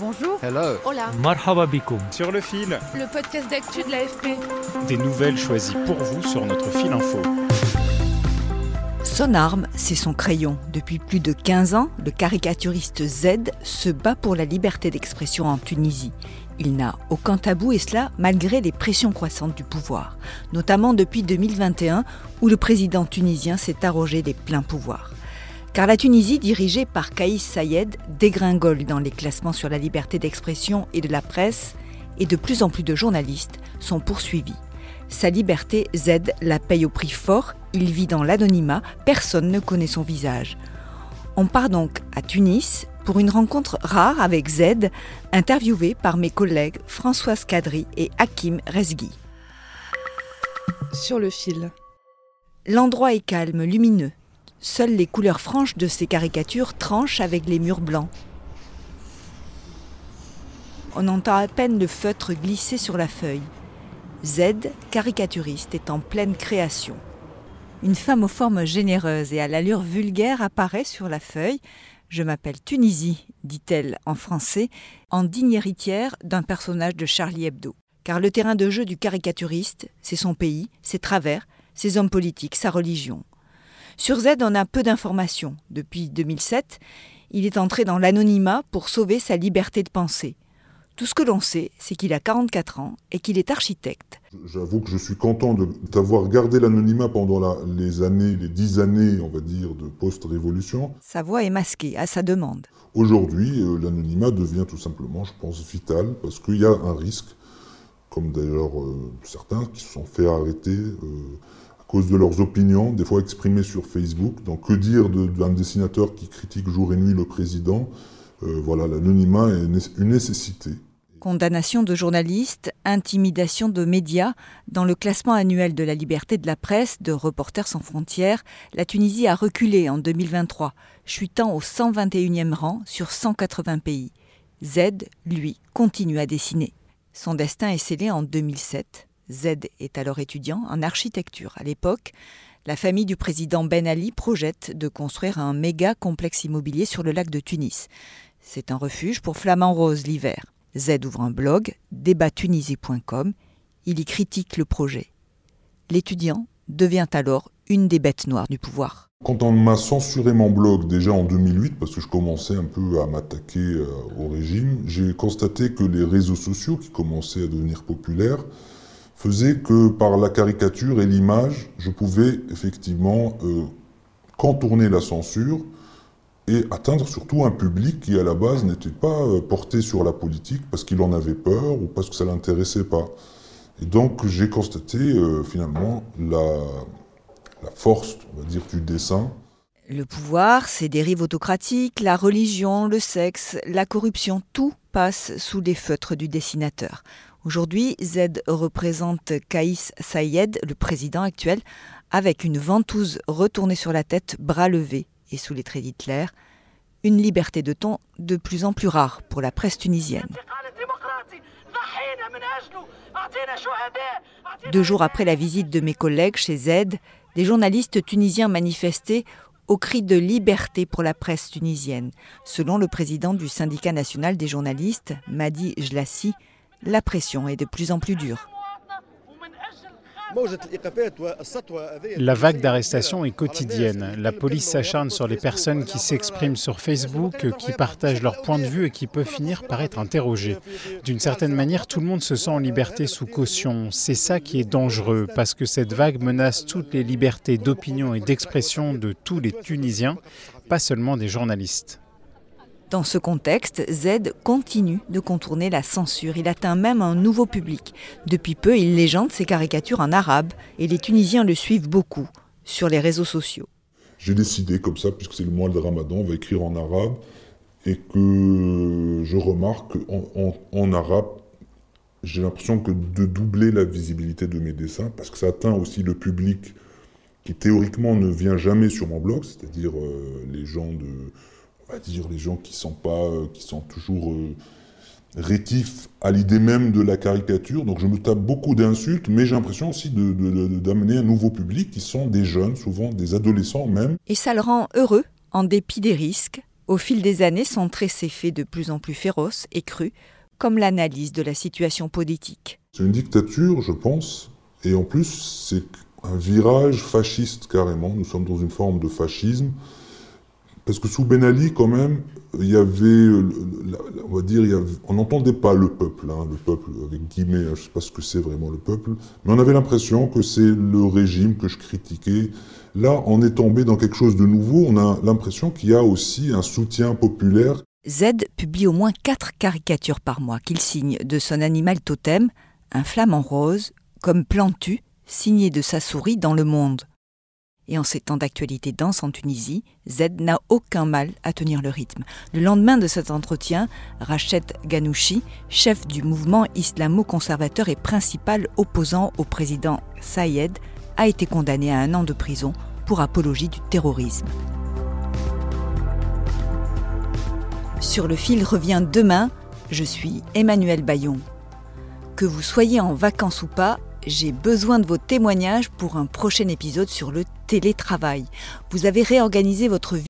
Bonjour. Hello. Hola. Marhaba. Sur le fil. Le podcast d'actu de l'AFP. Des nouvelles choisies pour vous sur notre fil info. Son arme, c'est son crayon. Depuis plus de 15 ans, le caricaturiste Z se bat pour la liberté d'expression en Tunisie. Il n'a aucun tabou et cela malgré les pressions croissantes du pouvoir, notamment depuis 2021 où le président tunisien s'est arrogé des pleins pouvoirs. Car la Tunisie, dirigée par Kaïs Sayed, dégringole dans les classements sur la liberté d'expression et de la presse, et de plus en plus de journalistes sont poursuivis. Sa liberté, Z la paye au prix fort, il vit dans l'anonymat, personne ne connaît son visage. On part donc à Tunis pour une rencontre rare avec Z, interviewé par mes collègues Françoise Kadri et Hakim Rezgui. Sur le fil. L'endroit est calme, lumineux. Seules les couleurs franches de ces caricatures tranchent avec les murs blancs. On entend à peine le feutre glisser sur la feuille. Z, caricaturiste, est en pleine création. Une femme aux formes généreuses et à l'allure vulgaire apparaît sur la feuille. Je m'appelle Tunisie, dit-elle en français, en digne héritière d'un personnage de Charlie Hebdo. Car le terrain de jeu du caricaturiste, c'est son pays, ses travers, ses hommes politiques, sa religion. Sur Z, on a peu d'informations. Depuis 2007, il est entré dans l'anonymat pour sauver sa liberté de penser. Tout ce que l'on sait, c'est qu'il a 44 ans et qu'il est architecte. J'avoue que je suis content d'avoir gardé l'anonymat pendant la, les années, les dix années, on va dire, de post-révolution. Sa voix est masquée à sa demande. Aujourd'hui, euh, l'anonymat devient tout simplement, je pense, vital parce qu'il y a un risque, comme d'ailleurs euh, certains qui se sont fait arrêter euh, cause de leurs opinions, des fois exprimées sur Facebook. Donc que dire d'un dessinateur qui critique jour et nuit le président? Voilà, l'anonymat est une nécessité. Condamnation de journalistes, intimidation de médias. Dans le classement annuel de la liberté de la presse de Reporters sans frontières, la Tunisie a reculé en 2023, chutant au 121e rang sur 180 pays. Z, lui, continue à dessiner. Son destin est scellé en 2007. Z est alors étudiant en architecture. À l'époque, la famille du président Ben Ali projette de construire un méga complexe immobilier sur le lac de Tunis. C'est un refuge pour flamants roses l'hiver. Z ouvre un blog, débattunisie.com. Il y critique le projet. L'étudiant devient alors une des bêtes noires du pouvoir. Quand on m'a censuré mon blog déjà en 2008, parce que je commençais un peu à m'attaquer au régime, j'ai constaté que les réseaux sociaux qui commençaient à devenir populaires faisaient que par la caricature et l'image, je pouvais effectivement euh, contourner la censure, et atteindre surtout un public qui à la base n'était pas porté sur la politique parce qu'il en avait peur ou parce que ça l'intéressait pas. Et donc j'ai constaté euh, finalement la, la force, on va dire, du dessin. Le pouvoir, ses dérives autocratiques, la religion, le sexe, la corruption, tout passe sous les feutres du dessinateur. Aujourd'hui, Z représente Kaïs Sayed, le président actuel, avec une ventouse retournée sur la tête, bras levés et sous les traits d'Hitler, une liberté de ton de plus en plus rare pour la presse tunisienne. Deux jours après la visite de mes collègues chez Z, des journalistes tunisiens manifestaient au cri de liberté pour la presse tunisienne. Selon le président du syndicat national des journalistes, Madi Jlassi, la pression est de plus en plus dure. La vague d'arrestations est quotidienne. La police s'acharne sur les personnes qui s'expriment sur Facebook, qui partagent leur point de vue et qui peuvent finir par être interrogées. D'une certaine manière, tout le monde se sent en liberté sous caution. C'est ça qui est dangereux, parce que cette vague menace toutes les libertés d'opinion et d'expression de tous les Tunisiens, pas seulement des journalistes. Dans ce contexte, Z continue de contourner la censure. Il atteint même un nouveau public. Depuis peu, il légende ses caricatures en arabe et les Tunisiens le suivent beaucoup sur les réseaux sociaux. J'ai décidé comme ça, puisque c'est le mois de Ramadan, on va écrire en arabe et que je remarque en, arabe, j'ai l'impression que de doubler la visibilité de mes dessins, parce que ça atteint aussi le public qui théoriquement ne vient jamais sur mon blog, c'est-à-dire euh, les gens de, on va dire les gens qui sont pas, euh, qui sont toujours euh, rétifs à l'idée même de la caricature. Donc je me tape beaucoup d'insultes, mais j'ai l'impression aussi d'amener un nouveau public qui sont des jeunes, souvent des adolescents même. Et ça le rend heureux, en dépit des risques. Au fil des années, son trait s'est fait de plus en plus féroce et cru, comme l'analyse de la situation politique. C'est une dictature, je pense, et en plus, c'est un virage fasciste carrément. Nous sommes dans une forme de fascisme. Parce que sous Ben Ali, quand même, il y avait, on va dire, on n'entendait pas le peuple, hein, le peuple avec guillemets, je ne sais pas ce que c'est vraiment le peuple, mais on avait l'impression que c'est le régime que je critiquais. Là, on est tombé dans quelque chose de nouveau, on a l'impression qu'il y a aussi un soutien populaire. Z publie au moins quatre caricatures par mois qu'il signe de son animal totem, un flamant rose, comme Plantu, signé de sa souris dans le monde. Et en ces temps d'actualité dense en Tunisie, Z n'a aucun mal à tenir le rythme. Le lendemain de cet entretien, Rachet Ghanouchi, chef du mouvement islamo-conservateur et principal opposant au président Sayed, a été condamné à un an de prison pour apologie du terrorisme. Sur le fil revient demain, je suis Emmanuel Bayon. Que vous soyez en vacances ou pas, j'ai besoin de vos témoignages pour un prochain épisode sur le télétravail. Vous avez réorganisé votre vie.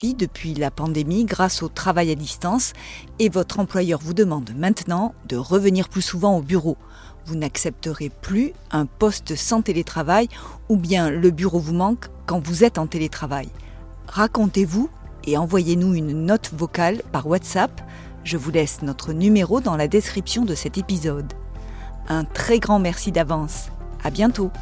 Depuis la pandémie grâce au travail à distance et votre employeur vous demande maintenant de revenir plus souvent au bureau. Vous n'accepterez plus un poste sans télétravail ou bien le bureau vous manque quand vous êtes en télétravail. Racontez-vous et envoyez-nous une note vocale par WhatsApp. Je vous laisse notre numéro dans la description de cet épisode. Un très grand merci d'avance. À bientôt.